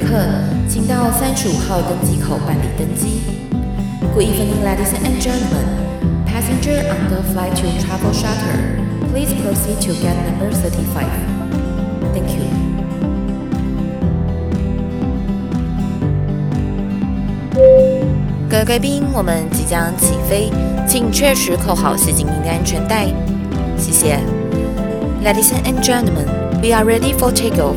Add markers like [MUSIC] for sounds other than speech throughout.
客，请到三十五号登机口办理登机。Good evening, ladies and gentlemen. Passenger on the flight to Travel Charter, please proceed to gate number thirty-five. Thank you. 各位贵宾，我们即将起飞，请确实扣好系紧您的安全带。谢谢。Ladies and gentlemen, we are ready for takeoff.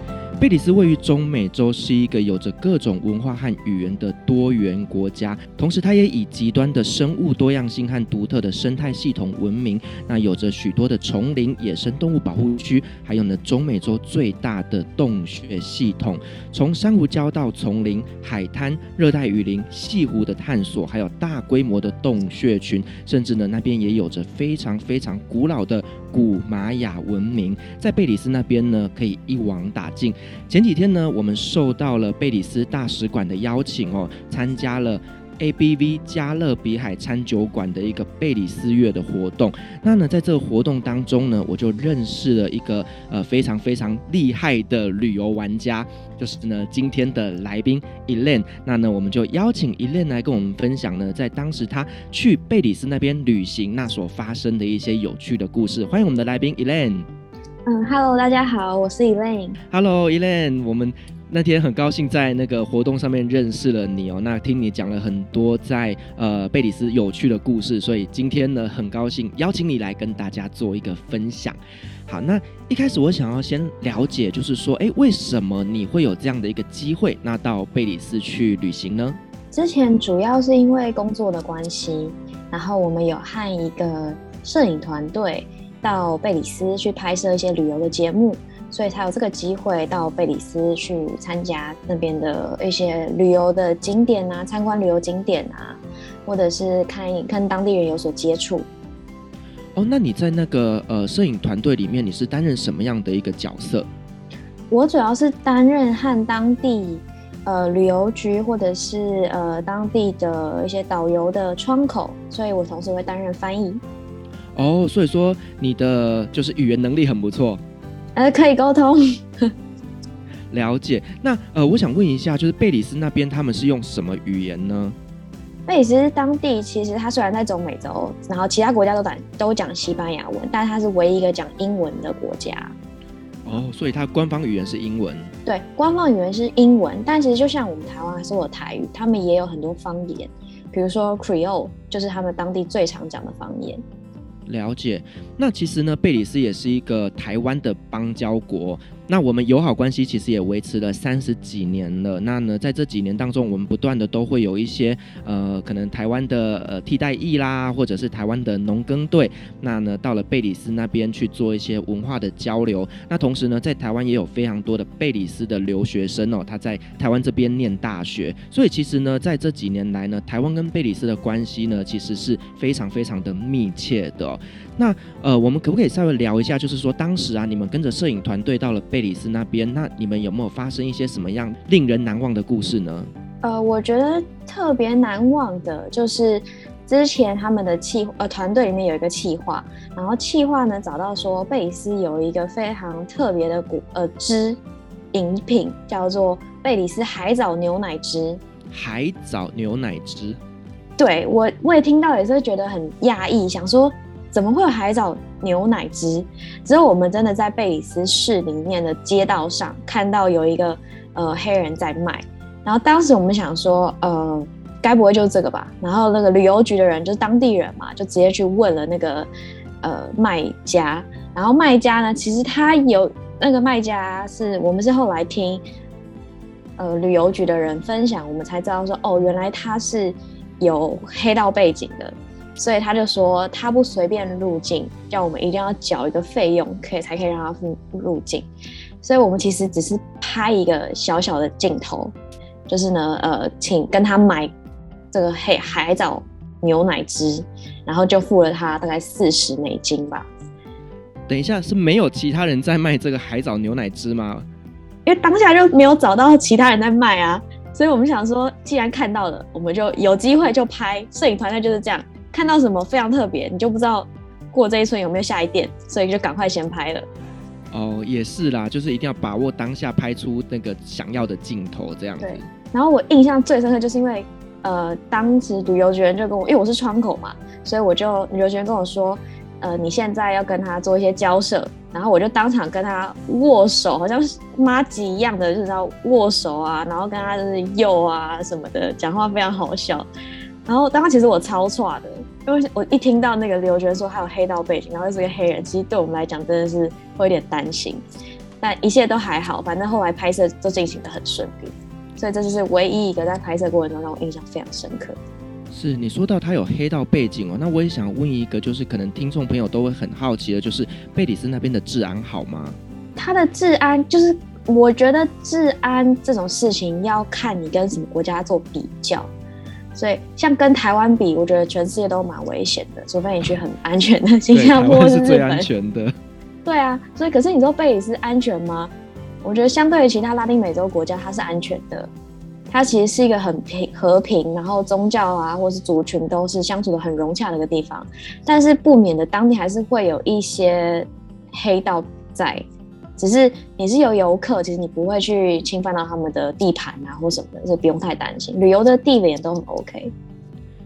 贝里斯位于中美洲，是一个有着各种文化和语言的多元国家，同时它也以极端的生物多样性和独特的生态系统闻名。那有着许多的丛林、野生动物保护区，还有呢中美洲最大的洞穴系统。从珊瑚礁到丛林、海滩、热带雨林、潟湖的探索，还有大规模的洞穴群，甚至呢那边也有着非常非常古老的古玛雅文明。在贝里斯那边呢，可以一网打尽。前几天呢，我们受到了贝里斯大使馆的邀请哦，参加了 ABV 加勒比海餐酒馆的一个贝里斯月的活动。那呢，在这个活动当中呢，我就认识了一个呃非常非常厉害的旅游玩家，就是呢今天的来宾 Elaine。那呢，我们就邀请 Elaine 来跟我们分享呢，在当时他去贝里斯那边旅行那所发生的一些有趣的故事。欢迎我们的来宾 Elaine。嗯，Hello，大家好，我是 Elaine。Hello，Elaine，我们那天很高兴在那个活动上面认识了你哦。那听你讲了很多在呃贝里斯有趣的故事，所以今天呢很高兴邀请你来跟大家做一个分享。好，那一开始我想要先了解，就是说，哎，为什么你会有这样的一个机会，那到贝里斯去旅行呢？之前主要是因为工作的关系，然后我们有和一个摄影团队。到贝里斯去拍摄一些旅游的节目，所以才有这个机会到贝里斯去参加那边的一些旅游的景点啊，参观旅游景点啊，或者是看一看当地人有所接触。哦，那你在那个呃摄影团队里面，你是担任什么样的一个角色？我主要是担任和当地呃旅游局或者是呃当地的一些导游的窗口，所以我同时会担任翻译。哦，所以说你的就是语言能力很不错，呃，可以沟通。[LAUGHS] 了解。那呃，我想问一下，就是贝里斯那边他们是用什么语言呢？贝里斯当地其实它虽然在中美洲，然后其他国家都讲都讲西班牙文，但它是唯一一个讲英文的国家。哦，所以它官方语言是英文。对，官方语言是英文，但其实就像我们台湾还是有台语，他们也有很多方言，比如说 Creole，就是他们当地最常讲的方言。了解，那其实呢，贝里斯也是一个台湾的邦交国。那我们友好关系其实也维持了三十几年了。那呢，在这几年当中，我们不断的都会有一些呃，可能台湾的呃替代役啦，或者是台湾的农耕队，那呢到了贝里斯那边去做一些文化的交流。那同时呢，在台湾也有非常多的贝里斯的留学生哦，他在台湾这边念大学。所以其实呢，在这几年来呢，台湾跟贝里斯的关系呢，其实是非常非常的密切的。那呃，我们可不可以稍微聊一下，就是说当时啊，你们跟着摄影团队到了贝里斯那边，那你们有没有发生一些什么样令人难忘的故事呢？呃，我觉得特别难忘的就是之前他们的企呃团队里面有一个企划，然后企划呢找到说贝里斯有一个非常特别的古呃汁饮品，叫做贝里斯海藻牛奶汁。海藻牛奶汁，对，我我也听到也是觉得很讶异，想说。怎么会有海藻牛奶汁？只有我们真的在贝里斯市里面的街道上看到有一个呃黑人在卖，然后当时我们想说，呃，该不会就是这个吧？然后那个旅游局的人就是当地人嘛，就直接去问了那个呃卖家，然后卖家呢，其实他有那个卖家是我们是后来听呃旅游局的人分享，我们才知道说，哦，原来他是有黑道背景的。所以他就说他不随便入境，叫我们一定要缴一个费用，可以才可以让他入入境。所以我们其实只是拍一个小小的镜头，就是呢，呃，请跟他买这个黑海藻牛奶汁，然后就付了他大概四十美金吧。等一下，是没有其他人在卖这个海藻牛奶汁吗？因为当下就没有找到其他人在卖啊。所以我们想说，既然看到了，我们就有机会就拍。摄影团队就是这样，看到什么非常特别，你就不知道过这一村有没有下一店，所以就赶快先拍了。哦，也是啦，就是一定要把握当下，拍出那个想要的镜头，这样子。对。然后我印象最深刻，就是因为呃，当时旅游局人就跟我，因为我是窗口嘛，所以我就旅游局人跟我说，呃，你现在要跟他做一些交涉。然后我就当场跟他握手，好像是妈吉一样的，就是要握手啊，然后跟他就是又啊什么的，讲话非常好笑。然后当时其实我超差的，因为我一听到那个刘觉得说还有黑道背景，然后又是个黑人，其实对我们来讲真的是会有点担心。但一切都还好，反正后来拍摄都进行的很顺利，所以这就是唯一一个在拍摄过程中让我印象非常深刻。是你说到他有黑道背景哦，那我也想问一个，就是可能听众朋友都会很好奇的，就是贝里斯那边的治安好吗？他的治安就是，我觉得治安这种事情要看你跟什么国家做比较，所以像跟台湾比，我觉得全世界都蛮危险的，除非你去很安全的新加坡是最安全的。对啊，所以可是你说贝里斯安全吗？我觉得相对于其他拉丁美洲国家，它是安全的。它其实是一个很平和平，然后宗教啊，或是族群都是相处的很融洽的一个地方，但是不免的当地还是会有一些黑道在，只是你是有游客，其实你不会去侵犯到他们的地盘啊或什么的，所以不用太担心，旅游的地点都很 OK。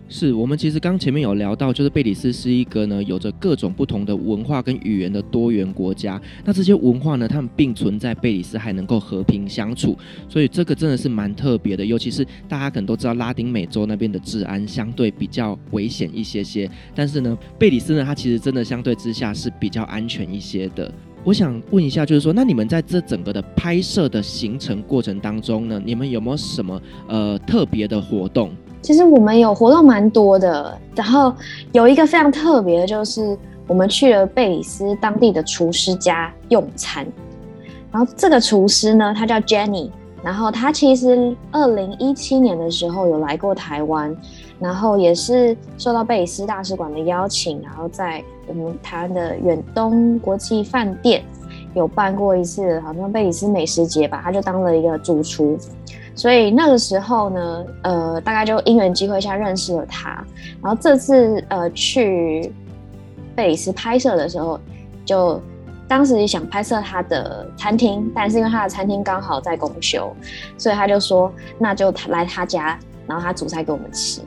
是我们其实刚前面有聊到，就是贝里斯是一个呢有着各种不同的文化跟语言的多元国家。那这些文化呢，他们并存在贝里斯还能够和平相处，所以这个真的是蛮特别的。尤其是大家可能都知道，拉丁美洲那边的治安相对比较危险一些些，但是呢，贝里斯呢，它其实真的相对之下是比较安全一些的。我想问一下，就是说，那你们在这整个的拍摄的行程过程当中呢，你们有没有什么呃特别的活动？其实我们有活动蛮多的，然后有一个非常特别的，就是我们去了贝里斯当地的厨师家用餐。然后这个厨师呢，他叫 Jenny，然后他其实二零一七年的时候有来过台湾，然后也是受到贝里斯大使馆的邀请，然后在我们台湾的远东国际饭店有办过一次，好像贝里斯美食节吧，他就当了一个主厨。所以那个时候呢，呃，大概就因缘机会下认识了他。然后这次呃去贝里斯拍摄的时候，就当时想拍摄他的餐厅，但是因为他的餐厅刚好在公休，所以他就说那就来他家，然后他煮菜给我们吃。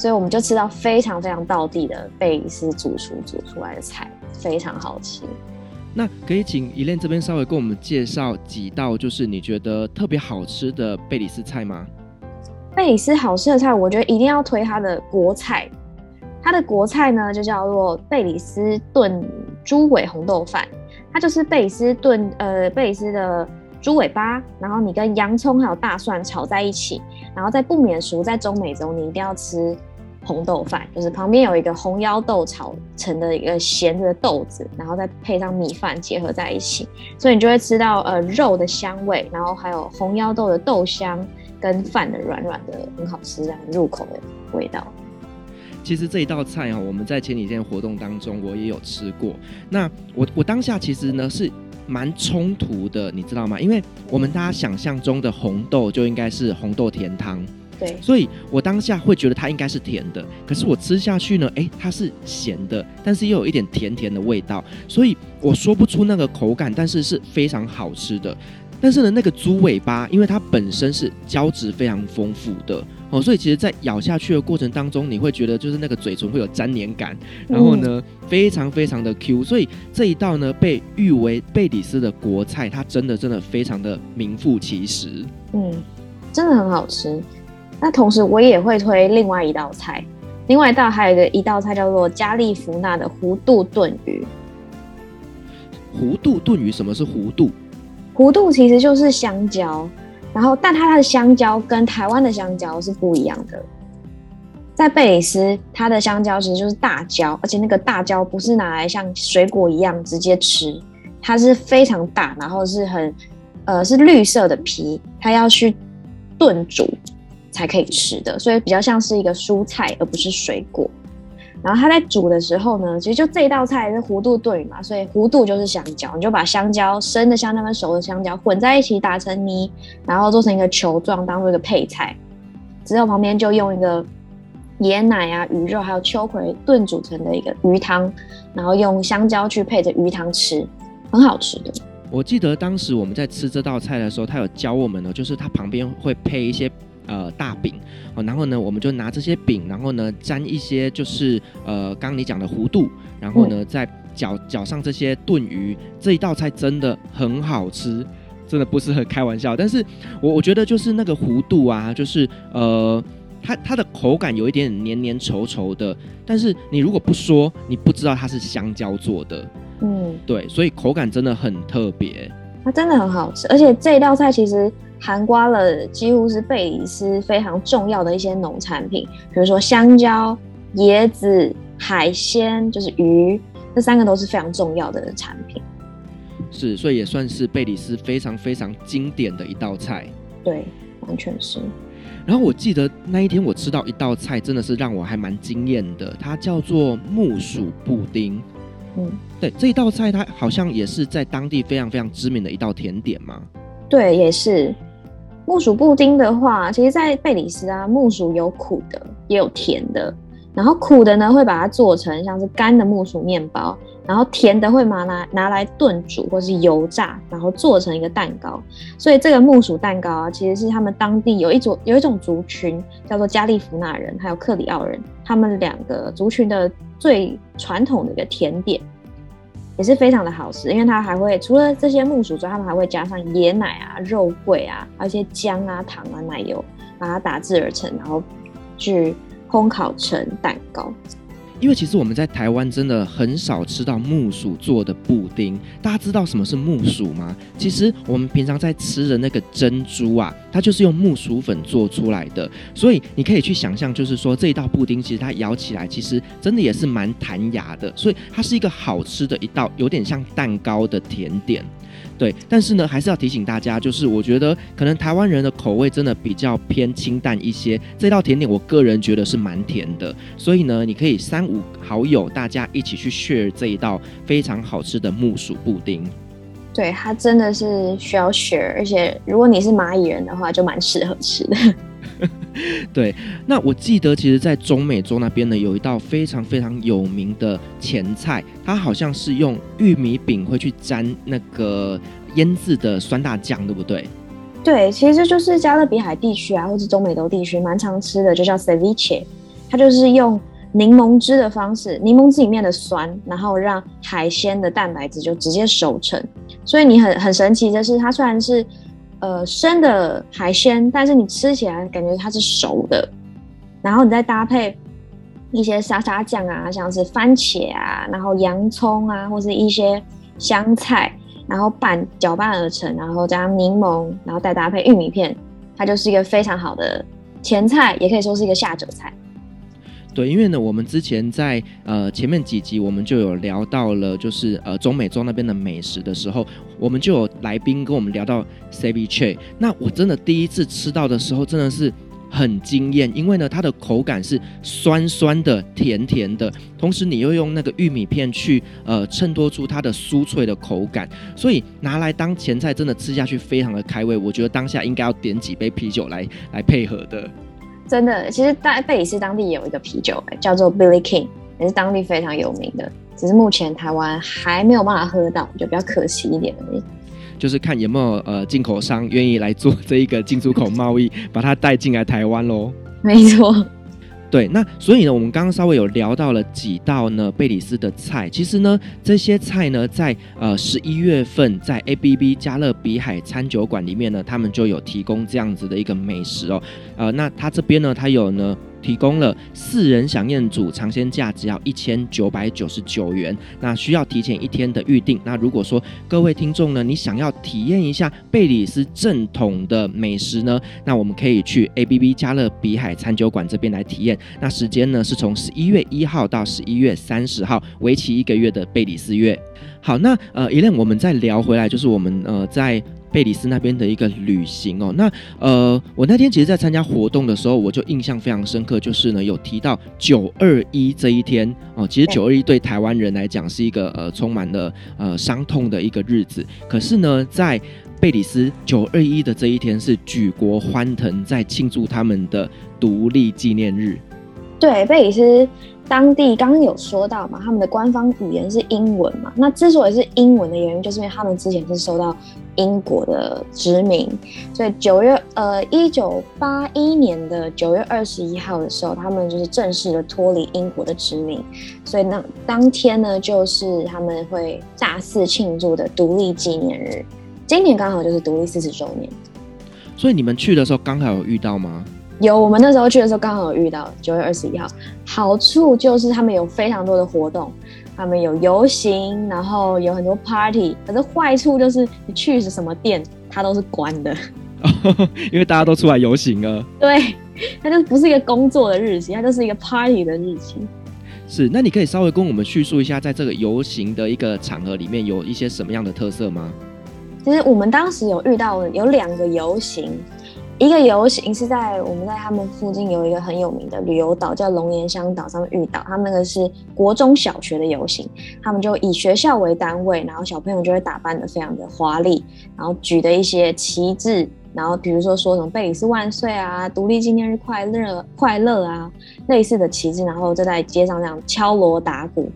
所以我们就吃到非常非常道地的贝里斯主厨煮出来的菜，非常好吃。那可以请 Elaine 这边稍微跟我们介绍几道，就是你觉得特别好吃的贝里斯菜吗？贝里斯好吃的菜，我觉得一定要推它的国菜。它的国菜呢，就叫做贝里斯炖猪尾红豆饭。它就是贝里斯炖呃贝里斯的猪尾巴，然后你跟洋葱还有大蒜炒在一起，然后在不免熟，在中美洲你一定要吃。红豆饭就是旁边有一个红腰豆炒成的一个咸的豆子，然后再配上米饭结合在一起，所以你就会吃到呃肉的香味，然后还有红腰豆的豆香跟饭的软软的很好吃，很入口的味道。其实这一道菜啊，我们在前几天活动当中我也有吃过。那我我当下其实呢是蛮冲突的，你知道吗？因为我们大家想象中的红豆就应该是红豆甜汤。对，所以我当下会觉得它应该是甜的，可是我吃下去呢，诶，它是咸的，但是又有一点甜甜的味道，所以我说不出那个口感，但是是非常好吃的。但是呢，那个猪尾巴，因为它本身是胶质非常丰富的哦，所以其实在咬下去的过程当中，你会觉得就是那个嘴唇会有粘连感，然后呢，非常非常的 Q，所以这一道呢被誉为贝里斯的国菜，它真的真的非常的名副其实，嗯，真的很好吃。那同时，我也会推另外一道菜，另外一道还有一个一道菜叫做加利福纳的弧度炖鱼。弧度炖鱼，什么是弧度？弧度其实就是香蕉，然后但它的香蕉跟台湾的香蕉是不一样的。在贝里斯，它的香蕉其实就是大蕉，而且那个大蕉不是拿来像水果一样直接吃，它是非常大，然后是很呃是绿色的皮，它要去炖煮。才可以吃的，所以比较像是一个蔬菜，而不是水果。然后它在煮的时候呢，其实就这道菜是弧度炖嘛，所以弧度就是香蕉，你就把香蕉生的香蕉跟熟的香蕉混在一起打成泥，然后做成一个球状，当做一个配菜。之后旁边就用一个椰奶啊、鱼肉还有秋葵炖煮成的一个鱼汤，然后用香蕉去配着鱼汤吃，很好吃的。我记得当时我们在吃这道菜的时候，他有教我们呢，就是它旁边会配一些呃大饼哦，然后呢，我们就拿这些饼，然后呢沾一些就是呃刚刚你讲的弧度，然后呢再搅搅上这些炖鱼，这一道菜真的很好吃，真的不是很开玩笑。但是我我觉得就是那个弧度啊，就是呃它它的口感有一点点黏黏稠稠的，但是你如果不说，你不知道它是香蕉做的。嗯，对，所以口感真的很特别，它真的很好吃，而且这一道菜其实涵盖了几乎是贝里斯非常重要的一些农产品，比如说香蕉、椰子、海鲜，就是鱼，这三个都是非常重要的产品。是，所以也算是贝里斯非常非常经典的一道菜。对，完全是。然后我记得那一天我吃到一道菜，真的是让我还蛮惊艳的，它叫做木薯布丁。嗯，对，这一道菜它好像也是在当地非常非常知名的一道甜点嘛。对，也是。木薯布丁的话，其实，在贝里斯啊，木薯有苦的，也有甜的。然后苦的呢，会把它做成像是干的木薯面包；然后甜的会拿来拿来炖煮或是油炸，然后做成一个蛋糕。所以这个木薯蛋糕啊，其实是他们当地有一种有一种族群叫做加利福纳人，还有克里奥人，他们两个族群的最传统的一个甜点，也是非常的好吃。因为它还会除了这些木薯之外，他们还会加上椰奶啊、肉桂啊，还有一些姜啊、糖啊、奶油，把它打制而成，然后去。烘烤成蛋糕，因为其实我们在台湾真的很少吃到木薯做的布丁。大家知道什么是木薯吗？其实我们平常在吃的那个珍珠啊，它就是用木薯粉做出来的。所以你可以去想象，就是说这一道布丁其实它咬起来其实真的也是蛮弹牙的，所以它是一个好吃的一道，有点像蛋糕的甜点。对，但是呢，还是要提醒大家，就是我觉得可能台湾人的口味真的比较偏清淡一些。这道甜点，我个人觉得是蛮甜的，所以呢，你可以三五好友大家一起去 share 这一道非常好吃的木薯布丁。对，它真的是需要 share，而且如果你是蚂蚁人的话，就蛮适合吃的。[LAUGHS] 对，那我记得其实，在中美洲那边呢，有一道非常非常有名的前菜，它好像是用玉米饼会去沾那个腌制的酸辣酱，对不对？对，其实就是加勒比海地区啊，或是中美洲地区蛮常吃的，就叫 ceviche，它就是用柠檬汁的方式，柠檬汁里面的酸，然后让海鲜的蛋白质就直接熟成。所以你很很神奇的是，它虽然是呃，生的海鲜，但是你吃起来感觉它是熟的，然后你再搭配一些沙沙酱啊，像是番茄啊，然后洋葱啊，或是一些香菜，然后拌搅拌而成，然后加上柠檬，然后再搭配玉米片，它就是一个非常好的前菜，也可以说是一个下酒菜。对，因为呢，我们之前在呃前面几集我们就有聊到了，就是呃中美洲那边的美食的时候，我们就有来宾跟我们聊到 ceviche。那我真的第一次吃到的时候，真的是很惊艳，因为呢，它的口感是酸酸的、甜甜的，同时你又用那个玉米片去呃衬托出它的酥脆的口感，所以拿来当前菜，真的吃下去非常的开胃。我觉得当下应该要点几杯啤酒来来配合的。真的，其实大贝里斯当地也有一个啤酒，叫做 Billy King，也是当地非常有名的。只是目前台湾还没有办法喝到，就比较可惜一点而已。就是看有没有呃进口商愿意来做这一个进出口贸易，把它带进来台湾喽。没错。对，那所以呢，我们刚刚稍微有聊到了几道呢贝里斯的菜。其实呢，这些菜呢，在呃十一月份在 ABB 加勒比海餐酒馆里面呢，他们就有提供这样子的一个美食哦。呃，那他这边呢，他有呢。提供了四人享宴组，尝鲜价只要一千九百九十九元。那需要提前一天的预定。那如果说各位听众呢，你想要体验一下贝里斯正统的美食呢，那我们可以去 ABB 加勒比海餐酒馆这边来体验。那时间呢是从十一月一号到十一月三十号，为期一个月的贝里斯月。好，那呃，Elaine，我们再聊回来，就是我们呃在贝里斯那边的一个旅行哦。那呃，我那天其实，在参加活动的时候，我就印象非常深刻，就是呢，有提到九二一这一天哦。其实九二一对台湾人来讲是一个呃充满了呃伤痛的一个日子，可是呢，在贝里斯九二一的这一天是举国欢腾，在庆祝他们的独立纪念日。对，贝里斯。当地刚刚有说到嘛，他们的官方语言是英文嘛。那之所以是英文的原因，就是因为他们之前是受到英国的殖民，所以九月呃一九八一年的九月二十一号的时候，他们就是正式的脱离英国的殖民。所以那当天呢，就是他们会大肆庆祝的独立纪念日。今年刚好就是独立四十周年。所以你们去的时候刚好有遇到吗？有，我们那时候去的时候刚好有遇到九月二十一号。好处就是他们有非常多的活动，他们有游行，然后有很多 party。可是坏处就是你去是什么店，它都是关的，[LAUGHS] 因为大家都出来游行了。对，它就不是一个工作的日期，它就是一个 party 的日期。是，那你可以稍微跟我们叙述一下，在这个游行的一个场合里面有一些什么样的特色吗？其实我们当时有遇到有两个游行。一个游行是在我们在他们附近有一个很有名的旅游岛叫龙岩乡岛上面遇到，他们那个是国中小学的游行，他们就以学校为单位，然后小朋友就会打扮得非常的华丽，然后举的一些旗帜，然后比如说说什么贝里斯万岁啊，独立纪念日快乐快乐啊，类似的旗帜，然后就在街上这样敲锣打鼓，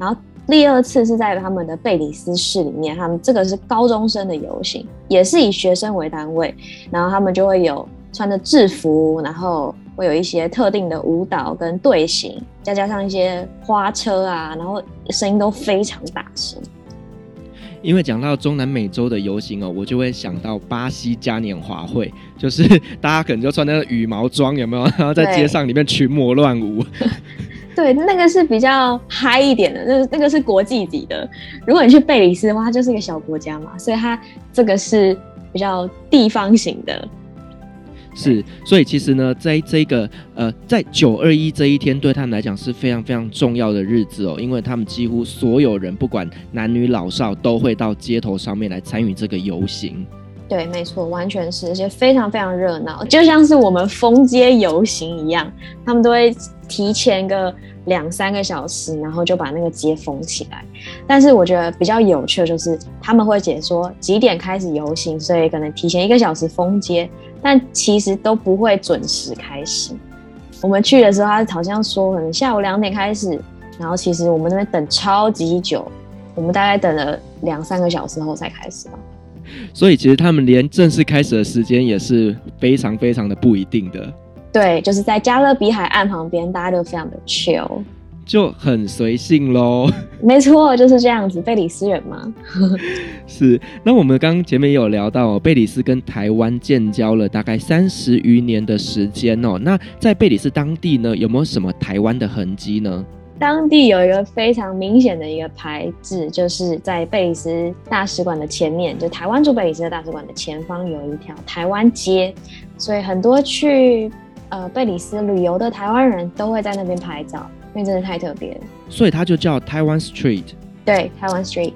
然后。第二次是在他们的贝里斯市里面，他们这个是高中生的游行，也是以学生为单位，然后他们就会有穿着制服，然后会有一些特定的舞蹈跟队形，再加上一些花车啊，然后声音都非常大声。因为讲到中南美洲的游行哦，我就会想到巴西嘉年华会，就是大家可能就穿那个羽毛装，有没有？然后在街上里面群魔乱舞。对，那个是比较嗨一点的，那那个是国际级的。如果你去贝里斯的话，它就是一个小国家嘛，所以它这个是比较地方型的。是，所以其实呢，在这个呃，在九二一这一天，对他们来讲是非常非常重要的日子哦，因为他们几乎所有人，不管男女老少，都会到街头上面来参与这个游行。对，没错，完全是，而且非常非常热闹，就像是我们封街游行一样，他们都会提前个两三个小时，然后就把那个街封起来。但是我觉得比较有趣的就是，他们会解说几点开始游行，所以可能提前一个小时封街，但其实都不会准时开始。我们去的时候，他好像说可能下午两点开始，然后其实我们那边等超级久，我们大概等了两三个小时后才开始吧。所以其实他们连正式开始的时间也是非常非常的不一定的。对，就是在加勒比海岸旁边，大家都非常的 chill，就很随性喽。[LAUGHS] [LAUGHS] 没错，就是这样子。贝里斯人嘛，是。那我们刚刚前面也有聊到哦，贝里斯跟台湾建交了大概三十余年的时间哦。那在贝里斯当地呢，有没有什么台湾的痕迹呢？当地有一个非常明显的一个牌子，就是在贝里斯大使馆的前面，就台湾驻贝里斯的大使馆的前方有一条台湾街，所以很多去呃贝里斯旅游的台湾人都会在那边拍照，因为真的太特别了。所以它就叫台湾 Street。对，台湾 Street。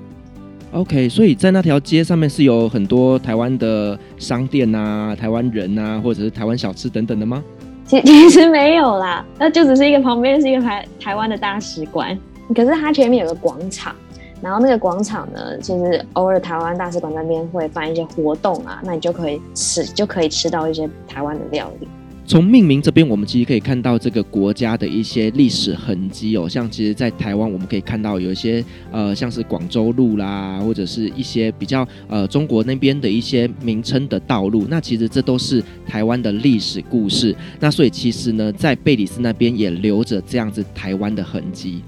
OK，所以在那条街上面是有很多台湾的商店啊、台湾人啊，或者是台湾小吃等等的吗？其 [LAUGHS] 其实没有啦，那就只是一个旁边是一个台台湾的大使馆，可是它前面有个广场，然后那个广场呢，其实偶尔台湾大使馆那边会办一些活动啊，那你就可以吃，就可以吃到一些台湾的料理。从命名这边，我们其实可以看到这个国家的一些历史痕迹哦。像其实，在台湾，我们可以看到有一些呃，像是广州路啦，或者是一些比较呃中国那边的一些名称的道路。那其实这都是台湾的历史故事。那所以其实呢，在贝里斯那边也留着这样子台湾的痕迹。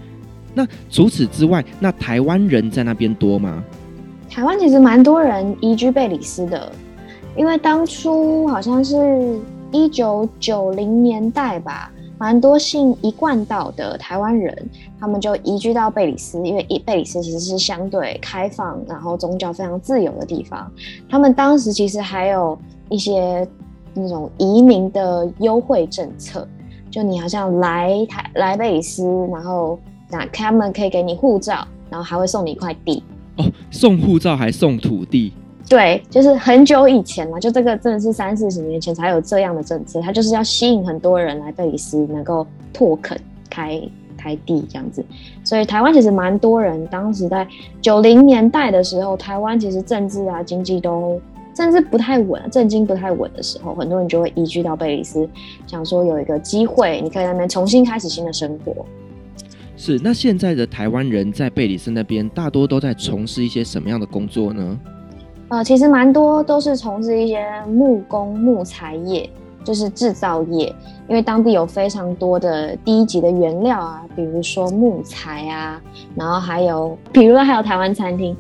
那除此之外，那台湾人在那边多吗？台湾其实蛮多人移居贝里斯的，因为当初好像是。一九九零年代吧，蛮多信一贯道的台湾人，他们就移居到贝里斯，因为贝里斯其实是相对开放，然后宗教非常自由的地方。他们当时其实还有一些那种移民的优惠政策，就你好像来台来贝里斯，然后那他们可以给你护照，然后还会送你一块地。哦，送护照还送土地。对，就是很久以前嘛，就这个真的是三四十年前才有这样的政策，它就是要吸引很多人来贝里斯，能够拓垦开开地这样子。所以台湾其实蛮多人，当时在九零年代的时候，台湾其实政治啊、经济都甚至不太稳，政经不太稳的时候，很多人就会移居到贝里斯，想说有一个机会，你可以在那边重新开始新的生活。是，那现在的台湾人在贝里斯那边，大多都在从事一些什么样的工作呢？呃，其实蛮多都是从事一些木工、木材业，就是制造业，因为当地有非常多的第一级的原料啊，比如说木材啊，然后还有，比如说还有台湾餐厅。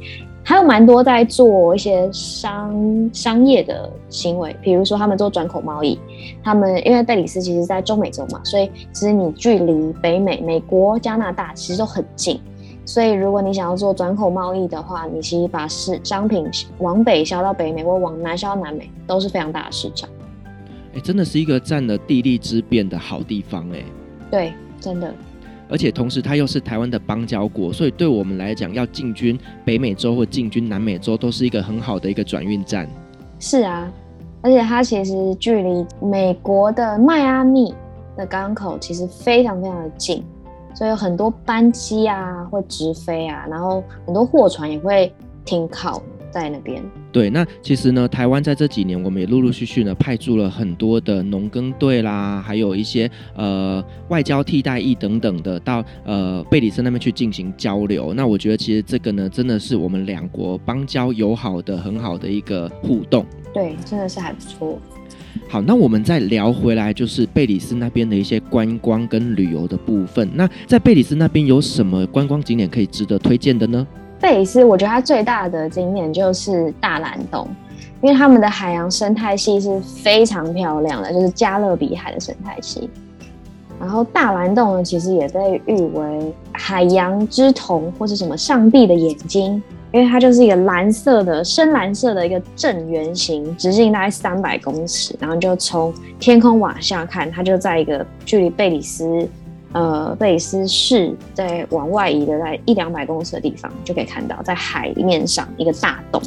还有蛮多在做一些商商业的行为，比如说他们做转口贸易。他们因为贝里斯其实在中美洲嘛，所以其实你距离北美、美国、加拿大其实都很近。所以如果你想要做转口贸易的话，你其实把市商品往北销到北美，或往南销到南美，都是非常大的市场。哎，真的是一个占了地利之便的好地方哎。对，真的。而且同时，它又是台湾的邦交国，所以对我们来讲，要进军北美洲或进军南美洲，都是一个很好的一个转运站。是啊，而且它其实距离美国的迈阿密的港口其实非常非常的近，所以有很多班机啊会直飞啊，然后很多货船也会停靠在那边。对，那其实呢，台湾在这几年，我们也陆陆续续呢派驻了很多的农耕队啦，还有一些呃外交替代役等等的到呃贝里斯那边去进行交流。那我觉得其实这个呢，真的是我们两国邦交友好的很好的一个互动。对，真的是还不错。好，那我们再聊回来，就是贝里斯那边的一些观光跟旅游的部分。那在贝里斯那边有什么观光景点可以值得推荐的呢？贝里斯，我觉得它最大的景点就是大蓝洞，因为他们的海洋生态系是非常漂亮的，就是加勒比海的生态系。然后大蓝洞呢，其实也被誉为海洋之瞳，或是什么上帝的眼睛，因为它就是一个蓝色的、深蓝色的一个正圆形，直径大概三百公尺，然后就从天空往下看，它就在一个距离贝里斯。呃，贝里斯市在往外移的在一两百公尺的地方，就可以看到在海面上一个大洞。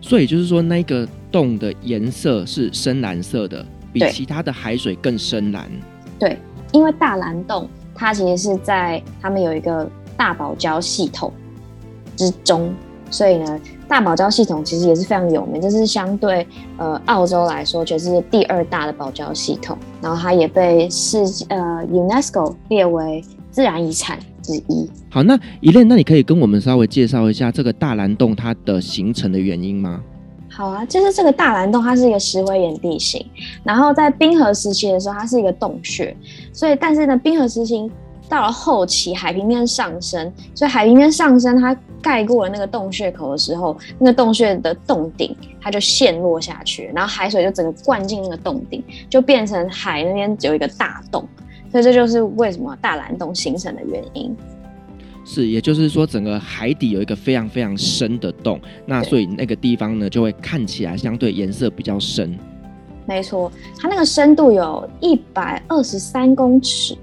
所以就是说，那个洞的颜色是深蓝色的，比其他的海水更深蓝。对，因为大蓝洞它其实是在他们有一个大堡礁系统之中。所以呢，大堡礁系统其实也是非常有名，就是相对呃澳洲来说，就是第二大的堡礁系统。然后它也被世呃 UNESCO 列为自然遗产之一。好，那 Elaine，那你可以跟我们稍微介绍一下这个大蓝洞它的形成的原因吗？好啊，就是这个大蓝洞它是一个石灰岩地形，然后在冰河时期的时候，它是一个洞穴。所以，但是呢，冰河时期。到了后期，海平面上升，所以海平面上升，它盖过了那个洞穴口的时候，那个洞穴的洞顶它就陷落下去，然后海水就整个灌进那个洞顶，就变成海那边有一个大洞，所以这就是为什么大蓝洞形成的原因。是，也就是说，整个海底有一个非常非常深的洞，那所以那个地方呢，就会看起来相对颜色比较深。没错，它那个深度有一百二十三公尺。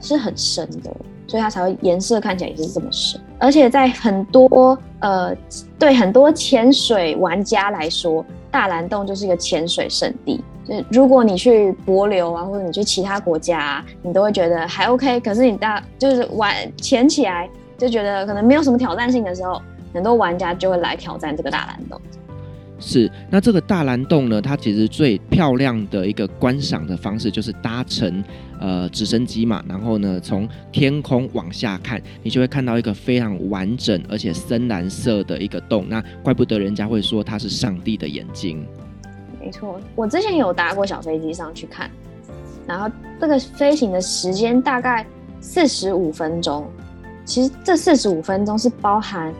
是很深的，所以它才会颜色看起来也是这么深。而且在很多呃，对很多潜水玩家来说，大蓝洞就是一个潜水圣地。就如果你去帛琉啊，或者你去其他国家，你都会觉得还 OK。可是你大就是玩潜起来就觉得可能没有什么挑战性的时候，很多玩家就会来挑战这个大蓝洞。是，那这个大蓝洞呢，它其实最漂亮的一个观赏的方式就是搭乘呃直升机嘛，然后呢从天空往下看，你就会看到一个非常完整而且深蓝色的一个洞。那怪不得人家会说它是上帝的眼睛。没错，我之前有搭过小飞机上去看，然后这个飞行的时间大概四十五分钟。其实这四十五分钟是包含。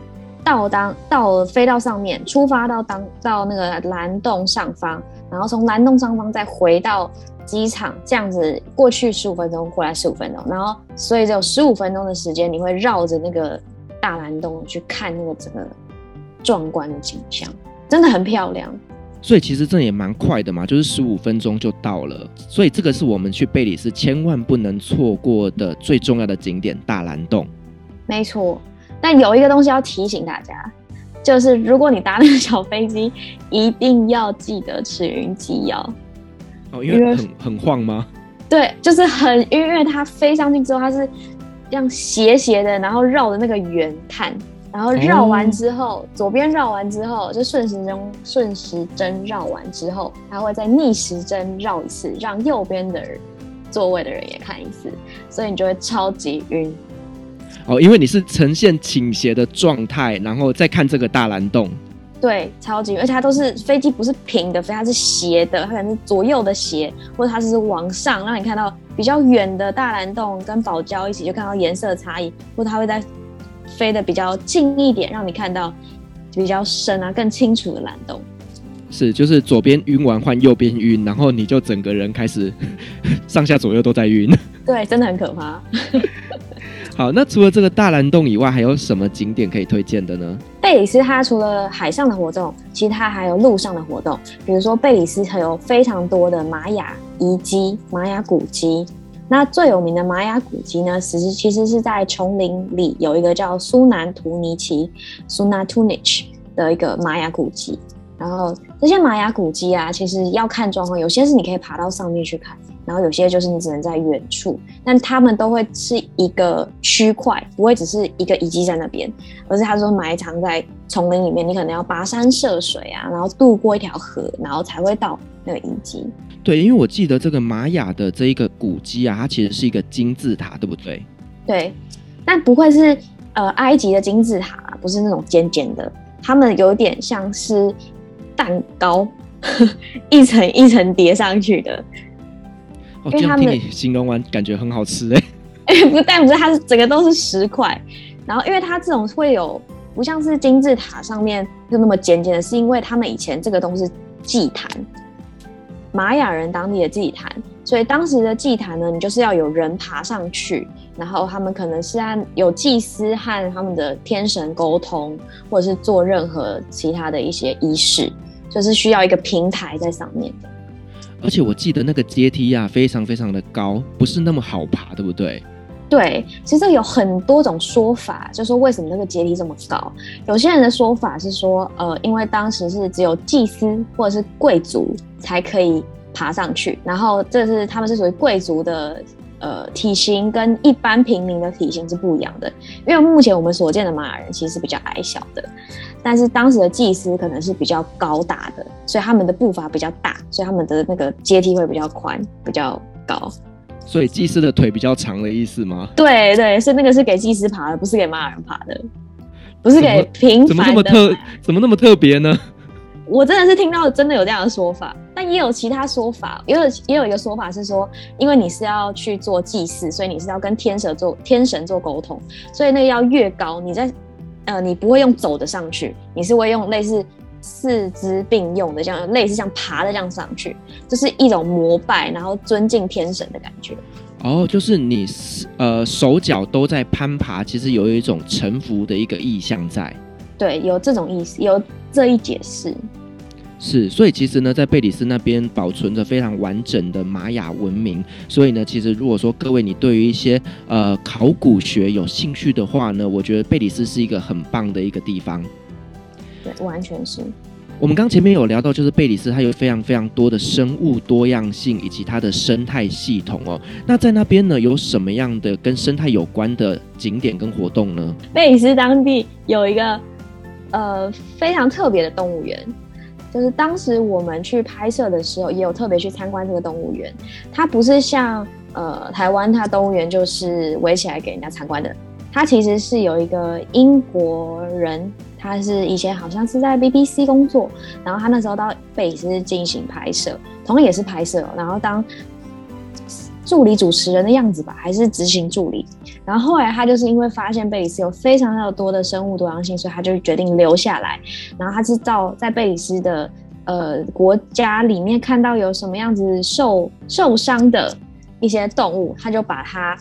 到当到飞到上面，出发到当到那个蓝洞上方，然后从蓝洞上方再回到机场，这样子过去十五分钟，过来十五分钟，然后所以只有十五分钟的时间，你会绕着那个大蓝洞去看那个整个壮观的景象，真的很漂亮。所以其实这也蛮快的嘛，就是十五分钟就到了。所以这个是我们去贝里斯千万不能错过的最重要的景点——大蓝洞。没错。但有一个东西要提醒大家，就是如果你搭那个小飞机，一定要记得吃晕机药。哦，因为很很晃吗？对，就是很晕，因为它飞上去之后，它是这样斜斜的，然后绕着那个圆看，然后绕完之后，哦、左边绕完之后，就顺时针顺时针绕完之后，它会再逆时针绕一次，让右边的人座位的人也看一次，所以你就会超级晕。哦，因为你是呈现倾斜的状态，然后再看这个大蓝洞。对，超级，而且它都是飞机不是平的飞，它是斜的，它可能是左右的斜，或者它是往上，让你看到比较远的大蓝洞跟宝礁一起，就看到颜色差异，或者它会在飞的比较近一点，让你看到比较深啊、更清楚的蓝洞。是，就是左边晕完换右边晕，然后你就整个人开始上下左右都在晕。对，真的很可怕。[LAUGHS] 好，那除了这个大蓝洞以外，还有什么景点可以推荐的呢？贝里斯它除了海上的活动，其实它还有陆上的活动。比如说，贝里斯还有非常多的玛雅遗迹、玛雅古迹。那最有名的玛雅古迹呢，其实其实是在丛林里有一个叫苏南图尼奇 （Sunatunic） 的一个玛雅古迹。然后这些玛雅古迹啊，其实要看状况，有些是你可以爬到上面去看。然后有些就是你只能在远处，但他们都会是一个区块，不会只是一个遗迹在那边，而是他说埋藏在丛林里面，你可能要跋山涉水啊，然后渡过一条河，然后才会到那个遗迹。对，因为我记得这个玛雅的这一个古迹啊，它其实是一个金字塔，对不对？对，但不会是呃埃及的金字塔，不是那种尖尖的，他们有点像是蛋糕，[LAUGHS] 一层一层叠上去的。因为他们、哦、听你形容完，感觉很好吃哎。[LAUGHS] 哎，不但不是，它是整个都是石块。然后，因为它这种会有不像是金字塔上面就那么尖尖的，是因为他们以前这个都是祭坛，玛雅人当地的祭坛，所以当时的祭坛呢，你就是要有人爬上去，然后他们可能是按有祭司和他们的天神沟通，或者是做任何其他的一些仪式，就是需要一个平台在上面的。而且我记得那个阶梯啊，非常非常的高，不是那么好爬，对不对？对，其实有很多种说法，就说为什么那个阶梯这么高。有些人的说法是说，呃，因为当时是只有祭司或者是贵族才可以爬上去，然后这是他们是属于贵族的。呃，体型跟一般平民的体型是不一样的，因为目前我们所见的玛雅人其实是比较矮小的，但是当时的祭司可能是比较高大的，所以他们的步伐比较大，所以他们的那个阶梯会比较宽、比较高。所以祭司的腿比较长的意思吗？对对，所以那个是给祭司爬的，不是给玛雅人爬的，不是给平凡的。怎么那么特？怎么那么特别呢？我真的是听到真的有这样的说法，但也有其他说法，也有也有一个说法是说，因为你是要去做祭祀，所以你是要跟天神做天神做沟通，所以那个要越高，你在呃你不会用走的上去，你是会用类似四肢并用的这样，类似像爬的这样上去，这、就是一种膜拜，然后尊敬天神的感觉。哦，就是你呃手脚都在攀爬，其实有一种臣服的一个意象在。对，有这种意思，有这一解释。是，所以其实呢，在贝里斯那边保存着非常完整的玛雅文明。所以呢，其实如果说各位你对于一些呃考古学有兴趣的话呢，我觉得贝里斯是一个很棒的一个地方。对，完全是。我们刚前面有聊到，就是贝里斯它有非常非常多的生物多样性以及它的生态系统哦。那在那边呢，有什么样的跟生态有关的景点跟活动呢？贝里斯当地有一个呃非常特别的动物园。就是当时我们去拍摄的时候，也有特别去参观这个动物园。它不是像呃台湾，它动物园就是围起来给人家参观的。它其实是有一个英国人，他是以前好像是在 BBC 工作，然后他那时候到贝里斯进行拍摄，同样也是拍摄，然后当。助理主持人的样子吧，还是执行助理。然后后来他就是因为发现贝里斯有非常非常多的生物多样性，所以他就决定留下来。然后他是照在贝里斯的呃国家里面看到有什么样子受受伤的一些动物，他就把它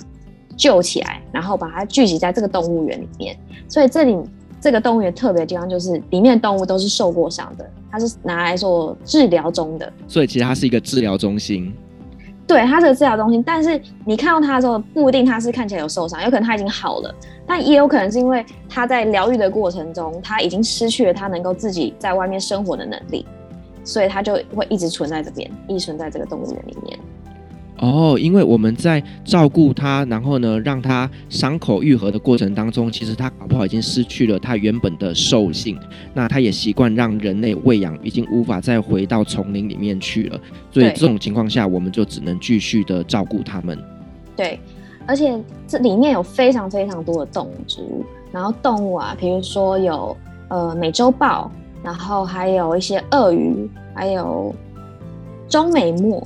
救起来，然后把它聚集在这个动物园里面。所以这里这个动物园特别的地方就是里面的动物都是受过伤的，它是拿来做治疗中的。所以其实它是一个治疗中心。对，他这个治疗中心，但是你看到他的时候，不一定他是看起来有受伤，有可能他已经好了，但也有可能是因为他在疗愈的过程中，他已经失去了他能够自己在外面生活的能力，所以他就会一直存在这边，一直存在这个动物园里面。哦，因为我们在照顾它，然后呢，让它伤口愈合的过程当中，其实它搞不好已经失去了它原本的兽性，那它也习惯让人类喂养，已经无法再回到丛林里面去了。所以这种情况下，我们就只能继续的照顾它们。对，而且这里面有非常非常多的动物植物，然后动物啊，比如说有呃美洲豹，然后还有一些鳄鱼，还有中美貘。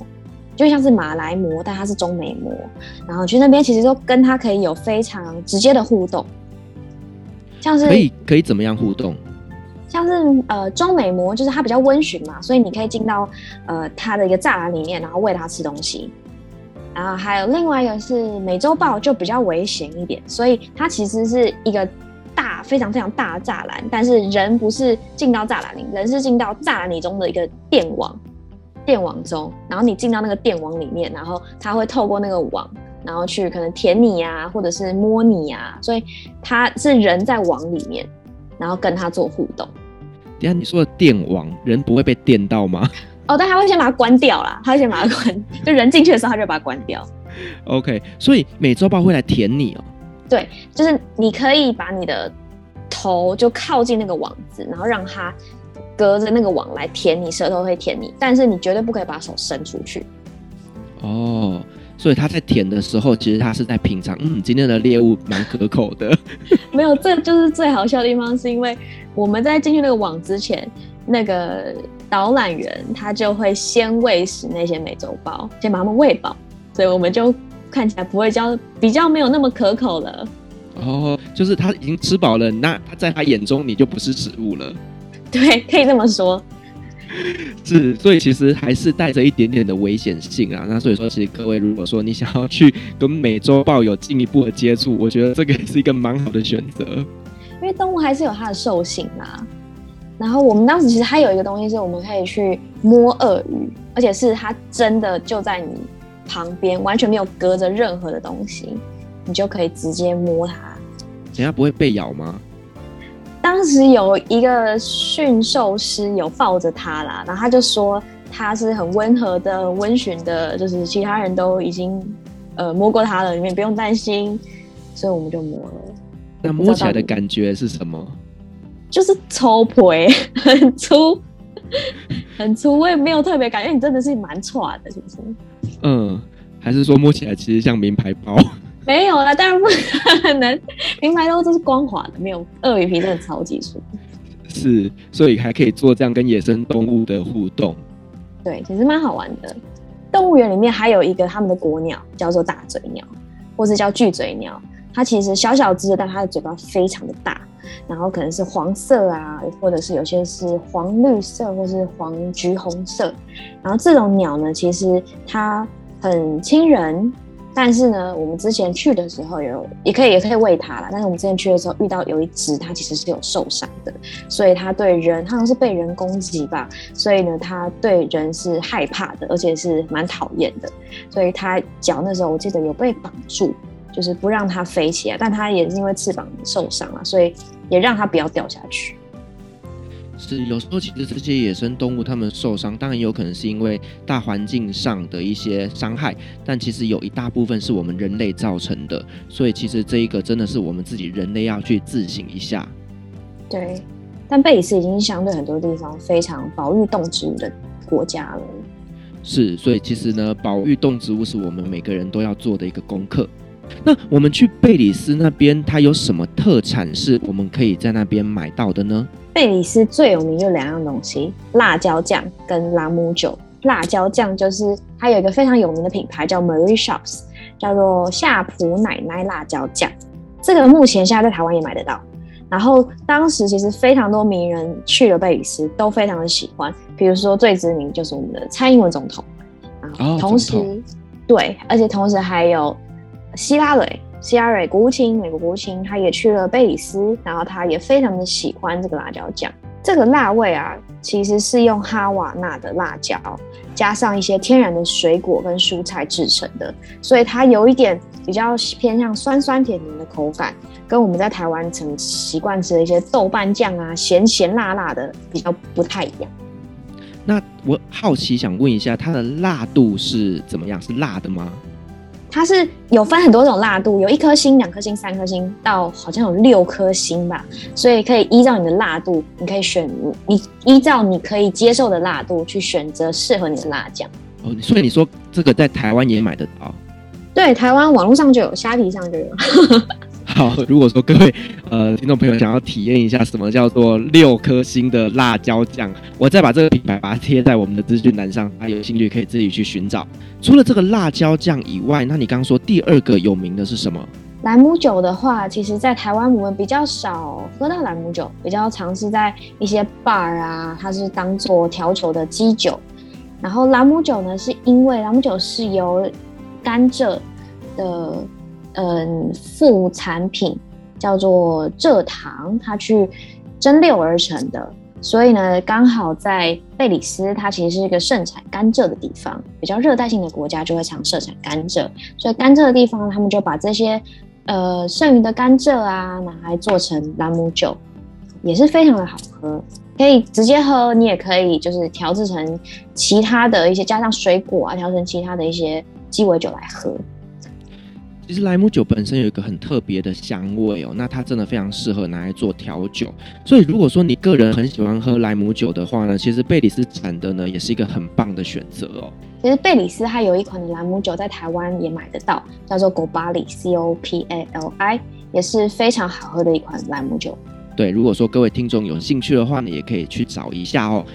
就像是马来貘，但它是中美貘，然后去那边其实都跟它可以有非常直接的互动，像是可以可以怎么样互动？像是呃中美貘就是它比较温驯嘛，所以你可以进到呃它的一个栅栏里面，然后喂它吃东西。然后还有另外一个是美洲豹，就比较危险一点，所以它其实是一个大非常非常大的栅栏，但是人不是进到栅栏里，人是进到栅栏里中的一个电网。电网中，然后你进到那个电网里面，然后它会透过那个网，然后去可能舔你啊，或者是摸你啊，所以它是人在网里面，然后跟它做互动。等下你说的电网，人不会被电到吗？[LAUGHS] 哦，但他会先把它关掉啦，他会先把它关，[LAUGHS] 就人进去的时候，他就把它关掉。OK，所以美洲豹会来舔你哦。对，就是你可以把你的头就靠近那个网子，然后让它。隔着那个网来舔你，舌头会舔你，但是你绝对不可以把手伸出去。哦，所以他在舔的时候，其实他是在品尝，嗯，今天的猎物蛮可口的。[LAUGHS] [LAUGHS] 没有，这就是最好笑的地方，是因为我们在进去那个网之前，那个导览员他就会先喂食那些美洲豹，先把它们喂饱，所以我们就看起来不会叫比较没有那么可口了。哦，就是他已经吃饱了，那他在他眼中你就不是食物了。对，可以这么说，是，所以其实还是带着一点点的危险性啊。那所以说，其实各位如果说你想要去跟美洲豹有进一步的接触，我觉得这个也是一个蛮好的选择。因为动物还是有它的兽性啊。然后我们当时其实还有一个东西是我们可以去摸鳄鱼，而且是它真的就在你旁边，完全没有隔着任何的东西，你就可以直接摸它。等下不会被咬吗？当时有一个驯兽师有抱着它啦，然后他就说它是很温和的、温驯的，就是其他人都已经呃摸过它了，你们不用担心，所以我们就摸了。那摸起来的感觉是什么？就是粗皮，很粗，很粗，我也没有特别感觉，你真的是蛮喘的，是不是？嗯，还是说摸起来其实像名牌包？没有啦，当然不可能。名牌都都是光滑的，没有鳄鱼皮真的超级粗。是，所以还可以做这样跟野生动物的互动。对，其实蛮好玩的。动物园里面还有一个他们的国鸟，叫做大嘴鸟，或是叫巨嘴鸟。它其实小小只的，但它的嘴巴非常的大，然后可能是黄色啊，或者是有些是黄绿色，或是黄橘红色。然后这种鸟呢，其实它很亲人。但是呢，我们之前去的时候有，也可以也可以喂它啦。但是我们之前去的时候遇到有一只，它其实是有受伤的，所以它对人，它好像是被人攻击吧，所以呢，它对人是害怕的，而且是蛮讨厌的。所以它脚那时候我记得有被绑住，就是不让它飞起来。但它也是因为翅膀受伤了，所以也让它不要掉下去。是，有时候其实这些野生动物它们受伤，当然有可能是因为大环境上的一些伤害，但其实有一大部分是我们人类造成的，所以其实这一个真的是我们自己人类要去自省一下。对，但贝里斯已经相对很多地方非常保育动植物的国家了。是，所以其实呢，保育动植物是我们每个人都要做的一个功课。那我们去贝里斯那边，它有什么特产是我们可以在那边买到的呢？贝里斯最有名就两样东西：辣椒酱跟朗姆酒。辣椒酱就是它有一个非常有名的品牌叫 Marie Shops，叫做夏普奶奶辣椒酱。这个目前现在在台湾也买得到。然后当时其实非常多名人去了贝里斯，都非常的喜欢。比如说最知名就是我们的蔡英文总统啊，同时对，而且同时还有。希拉蕊，希拉蕊国务卿，美国国务卿，他也去了贝里斯，然后他也非常的喜欢这个辣椒酱。这个辣味啊，其实是用哈瓦那的辣椒加上一些天然的水果跟蔬菜制成的，所以它有一点比较偏向酸酸甜甜的口感，跟我们在台湾曾习惯吃的一些豆瓣酱啊，咸咸辣辣的比较不太一样。那我好奇想问一下，它的辣度是怎么样？是辣的吗？它是有分很多种辣度，有一颗星、两颗星、三颗星，到好像有六颗星吧。所以可以依照你的辣度，你可以选你依照你可以接受的辣度去选择适合你的辣酱。哦，所以你说这个在台湾也买得到？对，台湾网络上就有，虾皮上就有。好，如果说各位呃听众朋友想要体验一下什么叫做六颗星的辣椒酱，我再把这个品牌把它贴在我们的资讯栏上，大家有兴趣可以自己去寻找。除了这个辣椒酱以外，那你刚刚说第二个有名的是什么？兰姆酒的话，其实在台湾我们比较少喝到兰姆酒，比较常是在一些 bar 啊，它是当做调酒的基酒。然后兰姆酒呢，是因为兰姆酒是由甘蔗的。嗯，副产品叫做蔗糖，它去蒸馏而成的。所以呢，刚好在贝里斯，它其实是一个盛产甘蔗的地方，比较热带性的国家就会常盛产甘蔗。所以甘蔗的地方，他们就把这些呃剩余的甘蔗啊，拿来做成朗姆酒，也是非常的好喝，可以直接喝，你也可以就是调制成其他的一些，加上水果啊，调成其他的一些鸡尾酒来喝。其实莱姆酒本身有一个很特别的香味哦，那它真的非常适合拿来做调酒。所以如果说你个人很喜欢喝莱姆酒的话呢，其实贝里斯产的呢也是一个很棒的选择哦。其实贝里斯它有一款的莱姆酒在台湾也买得到，叫做 Copali C O P A L I，也是非常好喝的一款莱姆酒。对，如果说各位听众有兴趣的话呢，也可以去找一下哦。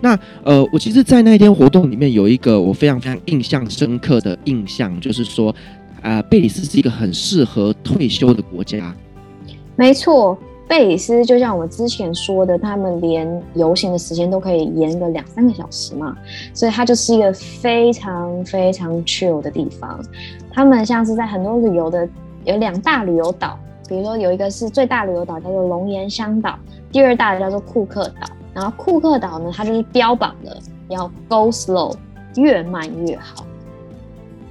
那呃，我其实，在那一天活动里面有一个我非常非常印象深刻的印象，就是说。啊、呃，贝里斯是一个很适合退休的国家。没错，贝里斯就像我们之前说的，他们连游行的时间都可以延个两三个小时嘛，所以它就是一个非常非常 chill 的地方。他们像是在很多旅游的有两大旅游岛，比如说有一个是最大旅游岛叫做龙岩香岛，第二大的叫做库克岛。然后库克岛呢，它就是标榜的要 go slow，越慢越好。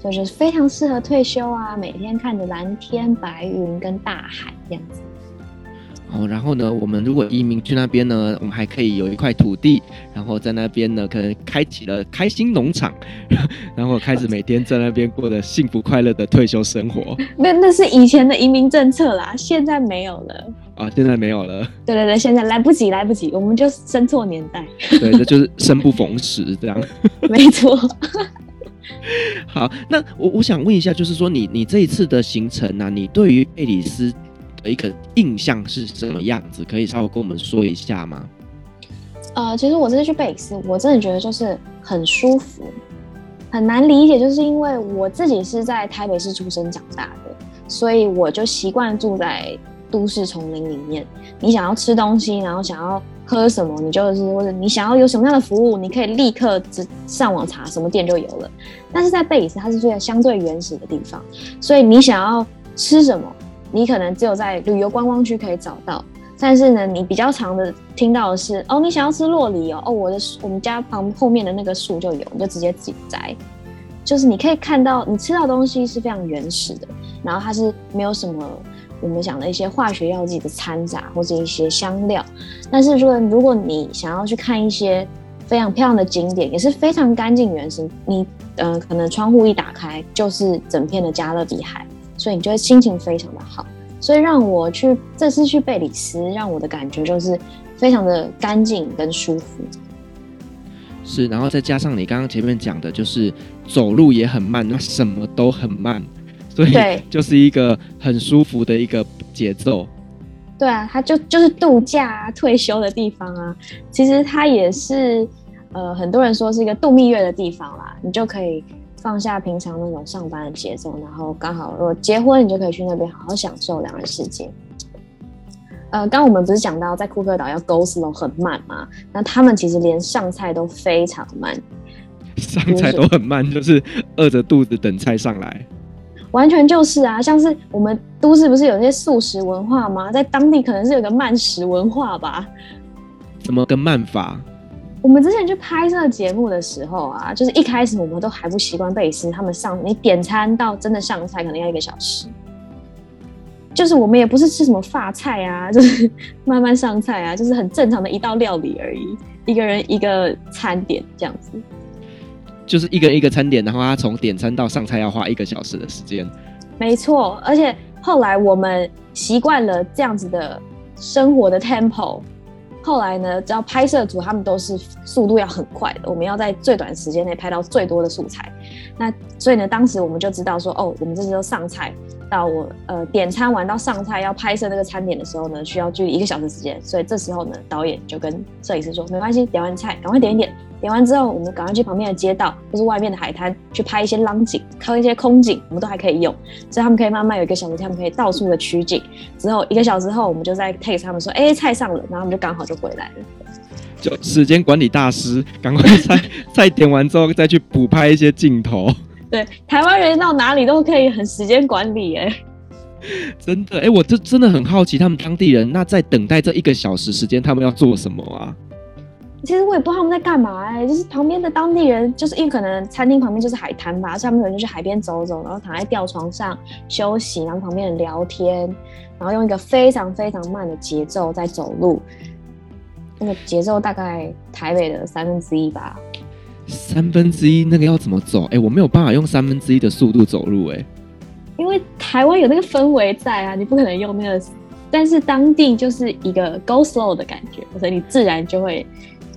就是非常适合退休啊，每天看着蓝天白云跟大海这样子。哦，然后呢，我们如果移民去那边呢，我们还可以有一块土地，然后在那边呢，可能开启了开心农场，[LAUGHS] 然后开始每天在那边过的幸福快乐的退休生活。[LAUGHS] 那那是以前的移民政策啦，现在没有了。啊，现在没有了。对对对，现在来不及，来不及，我们就生错年代。对，这就是生不逢时这样。[LAUGHS] 没错。[LAUGHS] 好，那我我想问一下，就是说你你这一次的行程呢、啊，你对于贝里斯的一个印象是什么样子？可以稍微跟我们说一下吗？呃，其实我这次去贝里斯，我真的觉得就是很舒服，很难理解，就是因为我自己是在台北市出生长大的，所以我就习惯住在都市丛林里面。你想要吃东西，然后想要。喝什么，你就是或者你想要有什么样的服务，你可以立刻只上网查什么店就有了。但是在贝里斯，它是最相对原始的地方，所以你想要吃什么，你可能只有在旅游观光区可以找到。但是呢，你比较常的听到的是，哦，你想要吃洛梨哦，哦，我的我们家旁后面的那个树就有，你就直接自己摘。就是你可以看到，你吃到东西是非常原始的，然后它是没有什么。我们讲的一些化学药剂的掺杂，或者一些香料，但是说如果你想要去看一些非常漂亮的景点，也是非常干净原生，你呃可能窗户一打开就是整片的加勒比海，所以你就会心情非常的好。所以让我去这次去贝里斯，让我的感觉就是非常的干净跟舒服。是，然后再加上你刚刚前面讲的，就是走路也很慢，那什么都很慢。对，就是一个很舒服的一个节奏。对啊，它就就是度假啊、退休的地方啊。其实它也是，呃，很多人说是一个度蜜月的地方啦。你就可以放下平常那种上班的节奏，然后刚好如果结婚，你就可以去那边好好享受两人世界。呃，刚我们不是讲到在库克岛要 go slow 很慢吗？那他们其实连上菜都非常慢，上菜都很慢，就是饿着肚子等菜上来。完全就是啊，像是我们都市不是有那些素食文化吗？在当地可能是有个慢食文化吧。怎么个慢法？我们之前去拍摄节目的时候啊，就是一开始我们都还不习惯贝里斯他们上，你点餐到真的上菜可能要一个小时。就是我们也不是吃什么法菜啊，[LAUGHS] 就是慢慢上菜啊，就是很正常的一道料理而已，一个人一个餐点这样子。就是一个一个餐点，然后他从点餐到上菜要花一个小时的时间。没错，而且后来我们习惯了这样子的生活的 tempo。后来呢，只要拍摄组他们都是速度要很快的，我们要在最短时间内拍到最多的素材。那所以呢，当时我们就知道说，哦，我们这时候上菜到我呃点餐完到上菜要拍摄那个餐点的时候呢，需要距离一个小时时间。所以这时候呢，导演就跟摄影师说，没关系，点完菜赶快点一点。点完之后，我们赶快去旁边的街道或是外面的海滩去拍一些浪景，拍一些空景，我们都还可以用。所以他们可以慢慢有一个小时，他们可以到处的取景。之后一个小时后，我们就在 take 他们说，哎、欸，菜上了，然后我们就刚好就回来了。就时间管理大师，赶快菜菜点完之后再去补拍一些镜头。对，台湾人到哪里都可以很时间管理，哎，[LAUGHS] 真的，哎，我这真的很好奇，他们当地人那在等待这一个小时时间，他们要做什么啊？其实我也不知道他们在干嘛哎、欸，就是旁边的当地人，就是因为可能餐厅旁边就是海滩吧，所以他们可能就去海边走走，然后躺在吊床上休息，然后旁边人聊天，然后用一个非常非常慢的节奏在走路，那个节奏大概台北的三分之一吧。三分之一那个要怎么走？哎、欸，我没有办法用三分之一的速度走路哎、欸，因为台湾有那个氛围在啊，你不可能用那个，但是当地就是一个 go slow 的感觉，所以你自然就会。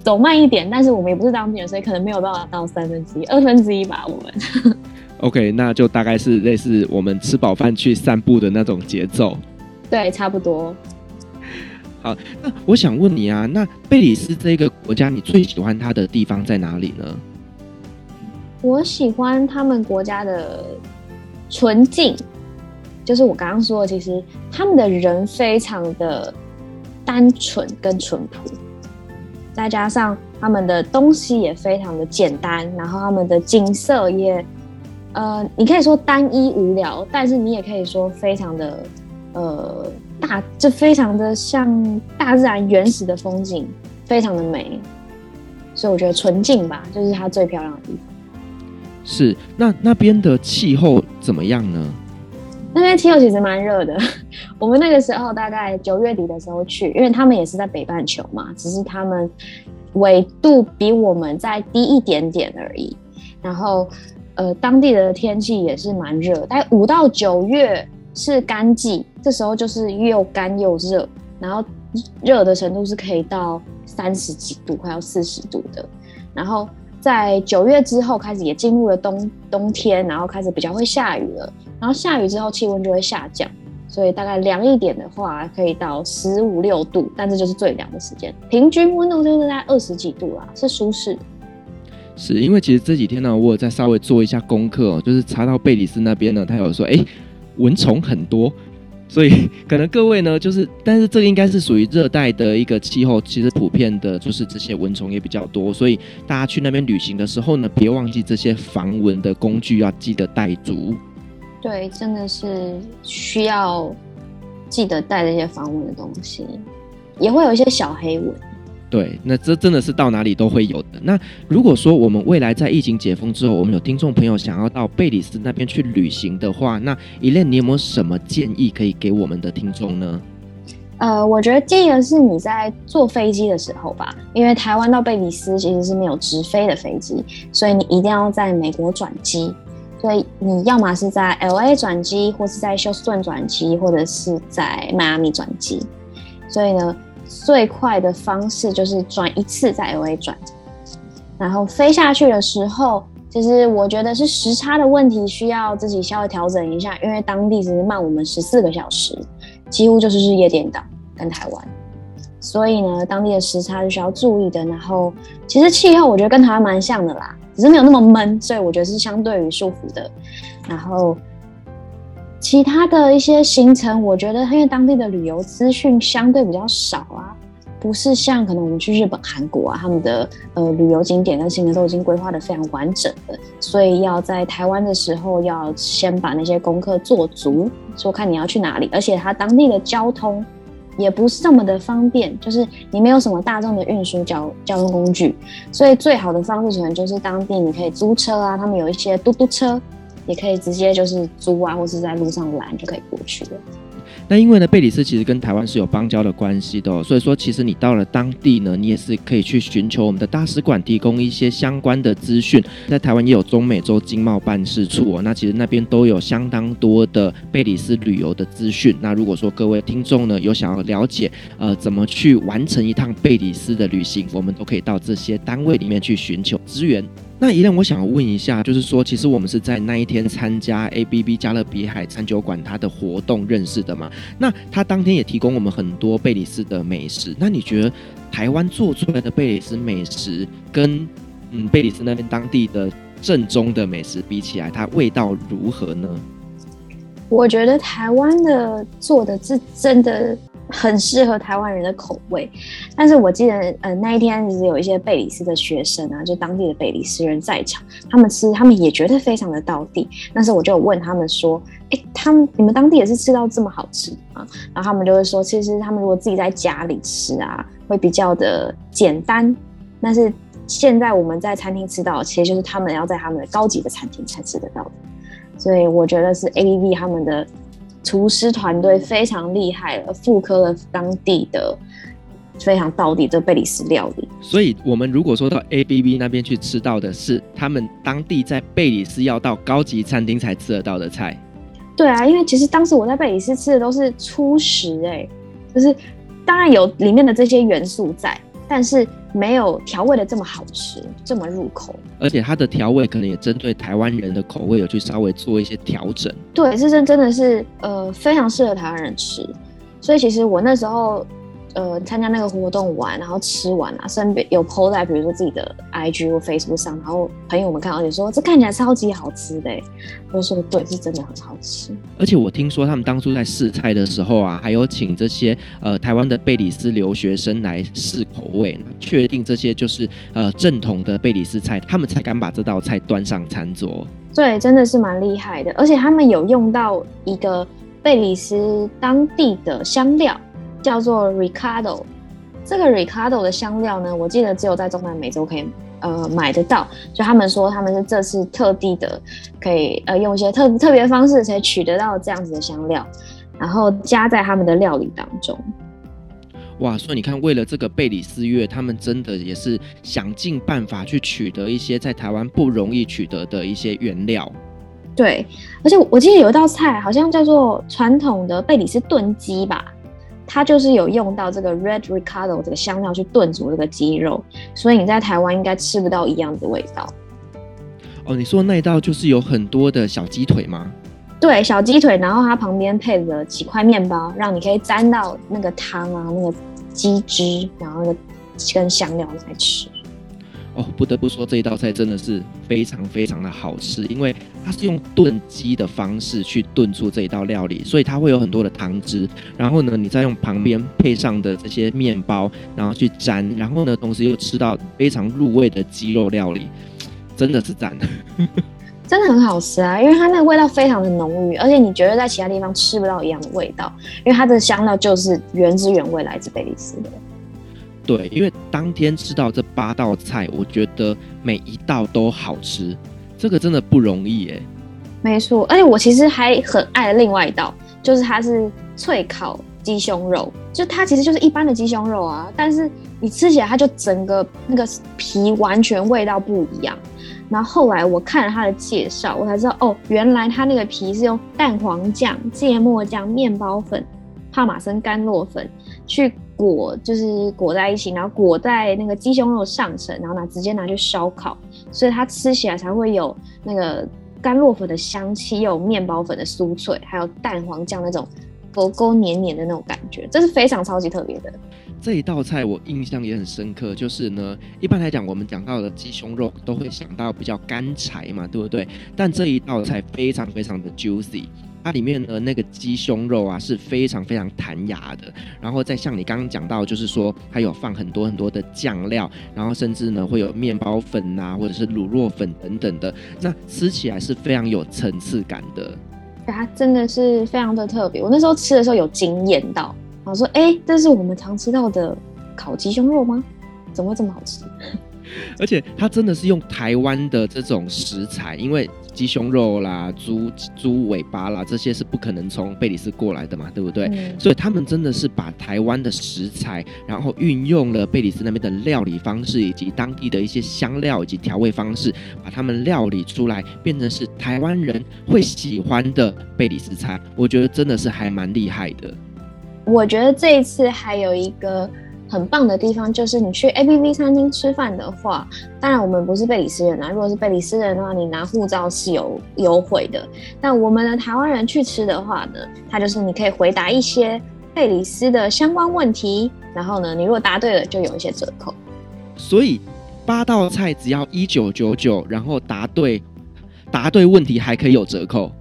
走慢一点，但是我们也不是当地人，所以可能没有办法到三分之一、二分之一吧。我们 [LAUGHS] OK，那就大概是类似我们吃饱饭去散步的那种节奏。对，差不多。好，那我想问你啊，那贝里斯这个国家，你最喜欢它的地方在哪里呢？我喜欢他们国家的纯净，就是我刚刚说的，其实他们的人非常的单纯跟淳朴。再加上他们的东西也非常的简单，然后他们的景色也，呃，你可以说单一无聊，但是你也可以说非常的，呃，大，就非常的像大自然原始的风景，非常的美。所以我觉得纯净吧，就是它最漂亮的地方。是，那那边的气候怎么样呢？那边气候其实蛮热的，我们那个时候大概九月底的时候去，因为他们也是在北半球嘛，只是他们纬度比我们再低一点点而已。然后，呃，当地的天气也是蛮热，大概五到九月是干季，这时候就是又干又热，然后热的程度是可以到三十几度，快要四十度的。然后在九月之后开始也进入了冬冬天，然后开始比较会下雨了。然后下雨之后气温就会下降，所以大概凉一点的话可以到十五六度，但这就是最凉的时间。平均温度就是在二十几度啦，是舒适。是因为其实这几天呢，我有在稍微做一下功课，就是查到贝里斯那边呢，他有说，哎，蚊虫很多，所以 [LAUGHS] 可能各位呢，就是，但是这应该是属于热带的一个气候，其实普遍的就是这些蚊虫也比较多，所以大家去那边旅行的时候呢，别忘记这些防蚊的工具要记得带足。对，真的是需要记得带这些防蚊的东西，也会有一些小黑蚊。对，那这真的是到哪里都会有的。那如果说我们未来在疫情解封之后，我们有听众朋友想要到贝里斯那边去旅行的话，那 e l n 你有没有什么建议可以给我们的听众呢？呃，我觉得建议的是你在坐飞机的时候吧，因为台湾到贝里斯其实是没有直飞的飞机，所以你一定要在美国转机。所以你要么是在 L A 转机，或是在休斯顿转机，或者是在迈阿密转机。所以呢，最快的方式就是转一次在 L A 转，然后飞下去的时候，其实我觉得是时差的问题，需要自己稍微调整一下，因为当地只是慢我们十四个小时，几乎就是日夜颠倒，跟台湾。所以呢，当地的时差是需要注意的。然后，其实气候我觉得跟台湾蛮像的啦。只是没有那么闷，所以我觉得是相对于舒服的。然后其他的一些行程，我觉得因为当地的旅游资讯相对比较少啊，不是像可能我们去日本、韩国啊，他们的呃旅游景点跟行程都已经规划的非常完整的，所以要在台湾的时候要先把那些功课做足，说看你要去哪里，而且它当地的交通也不是这么的方便，就是你没有什么大众的运输交交通工具，所以最好的方式可能就是当地你可以租车啊，他们有一些嘟嘟车，也可以直接就是租啊，或是在路上拦就可以过去了。那因为呢，贝里斯其实跟台湾是有邦交的关系的哦，所以说其实你到了当地呢，你也是可以去寻求我们的大使馆提供一些相关的资讯。在台湾也有中美洲经贸办事处哦，那其实那边都有相当多的贝里斯旅游的资讯。那如果说各位听众呢有想要了解呃怎么去完成一趟贝里斯的旅行，我们都可以到这些单位里面去寻求资源。那宜兰，我想问一下，就是说，其实我们是在那一天参加 ABB 加勒比海餐酒馆它的活动认识的嘛？那他当天也提供我们很多贝里斯的美食。那你觉得台湾做出来的贝里斯美食跟嗯贝里斯那边当地的正宗的美食比起来，它味道如何呢？我觉得台湾的做的是真的。很适合台湾人的口味，但是我记得，呃，那一天其实有一些贝里斯的学生啊，就当地的贝里斯人在场，他们吃，他们也觉得非常的到地。但是我就问他们说，哎、他们你们当地也是吃到这么好吃吗？然后他们就会说，其实他们如果自己在家里吃啊，会比较的简单。但是现在我们在餐厅吃到，其实就是他们要在他们的高级的餐厅才吃得到。所以我觉得是 ABB 他们的。厨师团队非常厉害了，复刻了当地的非常道地的贝里斯料理。所以，我们如果说到 ABB 那边去吃到的是他们当地在贝里斯要到高级餐厅才吃得到的菜。对啊，因为其实当时我在贝里斯吃的都是初食，哎，就是当然有里面的这些元素在，但是。没有调味的这么好吃，这么入口，而且它的调味可能也针对台湾人的口味有去稍微做一些调整。对，这真真的是呃非常适合台湾人吃，所以其实我那时候。呃，参加那个活动玩，然后吃完啊，身边有 po 在比如说自己的 IG 或 Facebook 上，然后朋友们看到就说这看起来超级好吃的，我就说对，是真的很好吃。而且我听说他们当初在试菜的时候啊，还有请这些呃台湾的贝里斯留学生来试口味，确定这些就是呃正统的贝里斯菜，他们才敢把这道菜端上餐桌。对，真的是蛮厉害的，而且他们有用到一个贝里斯当地的香料。叫做 Ricardo，这个 Ricardo 的香料呢，我记得只有在中南美洲可以呃买得到。就他们说他们是这次特地的，可以呃用一些特特别方式才取得到这样子的香料，然后加在他们的料理当中。哇，所以你看，为了这个贝里斯月，他们真的也是想尽办法去取得一些在台湾不容易取得的一些原料。对，而且我记得有一道菜好像叫做传统的贝里斯炖鸡吧。它就是有用到这个 Red Ricardo 这个香料去炖煮这个鸡肉，所以你在台湾应该吃不到一样的味道。哦，你说那一道就是有很多的小鸡腿吗？对，小鸡腿，然后它旁边配了几块面包，让你可以沾到那个汤啊，那个鸡汁，然后那个跟香料来吃。哦，不得不说这一道菜真的是非常非常的好吃，因为它是用炖鸡的方式去炖出这一道料理，所以它会有很多的汤汁。然后呢，你再用旁边配上的这些面包，然后去沾，然后呢，同时又吃到非常入味的鸡肉料理，真的是赞的，[LAUGHS] 真的很好吃啊！因为它那个味道非常的浓郁，而且你觉得在其他地方吃不到一样的味道，因为它的香料就是原汁原味来自贝里斯的。对，因为当天吃到这八道菜，我觉得每一道都好吃，这个真的不容易耶。没错，而且我其实还很爱另外一道，就是它是脆烤鸡胸肉，就它其实就是一般的鸡胸肉啊，但是你吃起来它就整个那个皮完全味道不一样。然后后来我看了它的介绍，我才知道哦，原来它那个皮是用蛋黄酱、芥末酱、面包粉、帕玛森干酪粉去。裹就是裹在一起，然后裹在那个鸡胸肉上层，然后拿直接拿去烧烤，所以它吃起来才会有那个干酪粉的香气，又有面包粉的酥脆，还有蛋黄酱那种勾勾黏黏的那种感觉，这是非常超级特别的。这一道菜我印象也很深刻，就是呢，一般来讲我们讲到的鸡胸肉都会想到比较干柴嘛，对不对？但这一道菜非常非常的 juicy。它里面的那个鸡胸肉啊是非常非常弹牙的，然后再像你刚刚讲到，就是说它有放很多很多的酱料，然后甚至呢会有面包粉啊，或者是卤肉粉等等的，那吃起来是非常有层次感的。它真的是非常的特别，我那时候吃的时候有惊艳到，然后说：“哎，这是我们常吃到的烤鸡胸肉吗？怎么会这么好吃？”而且它真的是用台湾的这种食材，因为鸡胸肉啦、猪猪尾巴啦这些是不可能从贝里斯过来的嘛，对不对？嗯、所以他们真的是把台湾的食材，然后运用了贝里斯那边的料理方式，以及当地的一些香料以及调味方式，把他们料理出来，变成是台湾人会喜欢的贝里斯菜。我觉得真的是还蛮厉害的。我觉得这一次还有一个。很棒的地方就是你去 ABV 餐厅吃饭的话，当然我们不是贝里斯人啊。如果是贝里斯人的话，你拿护照是有优惠的。但我们的台湾人去吃的话呢，它就是你可以回答一些贝里斯的相关问题，然后呢，你如果答对了，就有一些折扣。所以八道菜只要一九九九，然后答对答对问题还可以有折扣。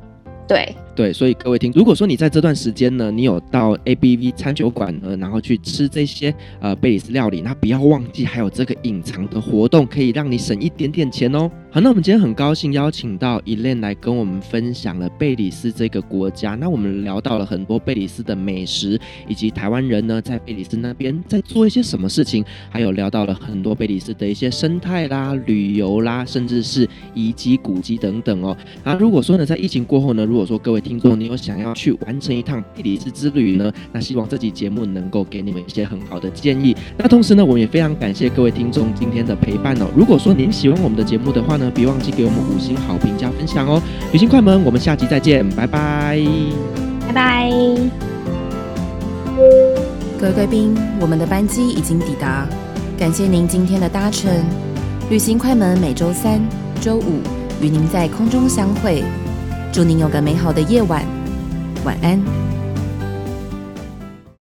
对。对，所以各位听，如果说你在这段时间呢，你有到 ABV 餐酒馆呢，然后去吃这些呃贝里斯料理，那不要忘记还有这个隐藏的活动，可以让你省一点点钱哦。好，那我们今天很高兴邀请到 Elaine 来跟我们分享了贝里斯这个国家。那我们聊到了很多贝里斯的美食，以及台湾人呢在贝里斯那边在做一些什么事情，还有聊到了很多贝里斯的一些生态啦、旅游啦，甚至是遗迹、古迹等等哦。那如果说呢，在疫情过后呢，如果说各位听听众，你有想要去完成一趟地理之旅呢？那希望这期节目能够给你们一些很好的建议。那同时呢，我们也非常感谢各位听众今天的陪伴哦。如果说您喜欢我们的节目的话呢，别忘记给我们五星好评加分享哦。旅行快门，我们下期再见，拜拜，拜拜。各位贵宾，我们的班机已经抵达，感谢您今天的搭乘。旅行快门每周三、周五与您在空中相会。祝您有个美好的夜晚，晚安。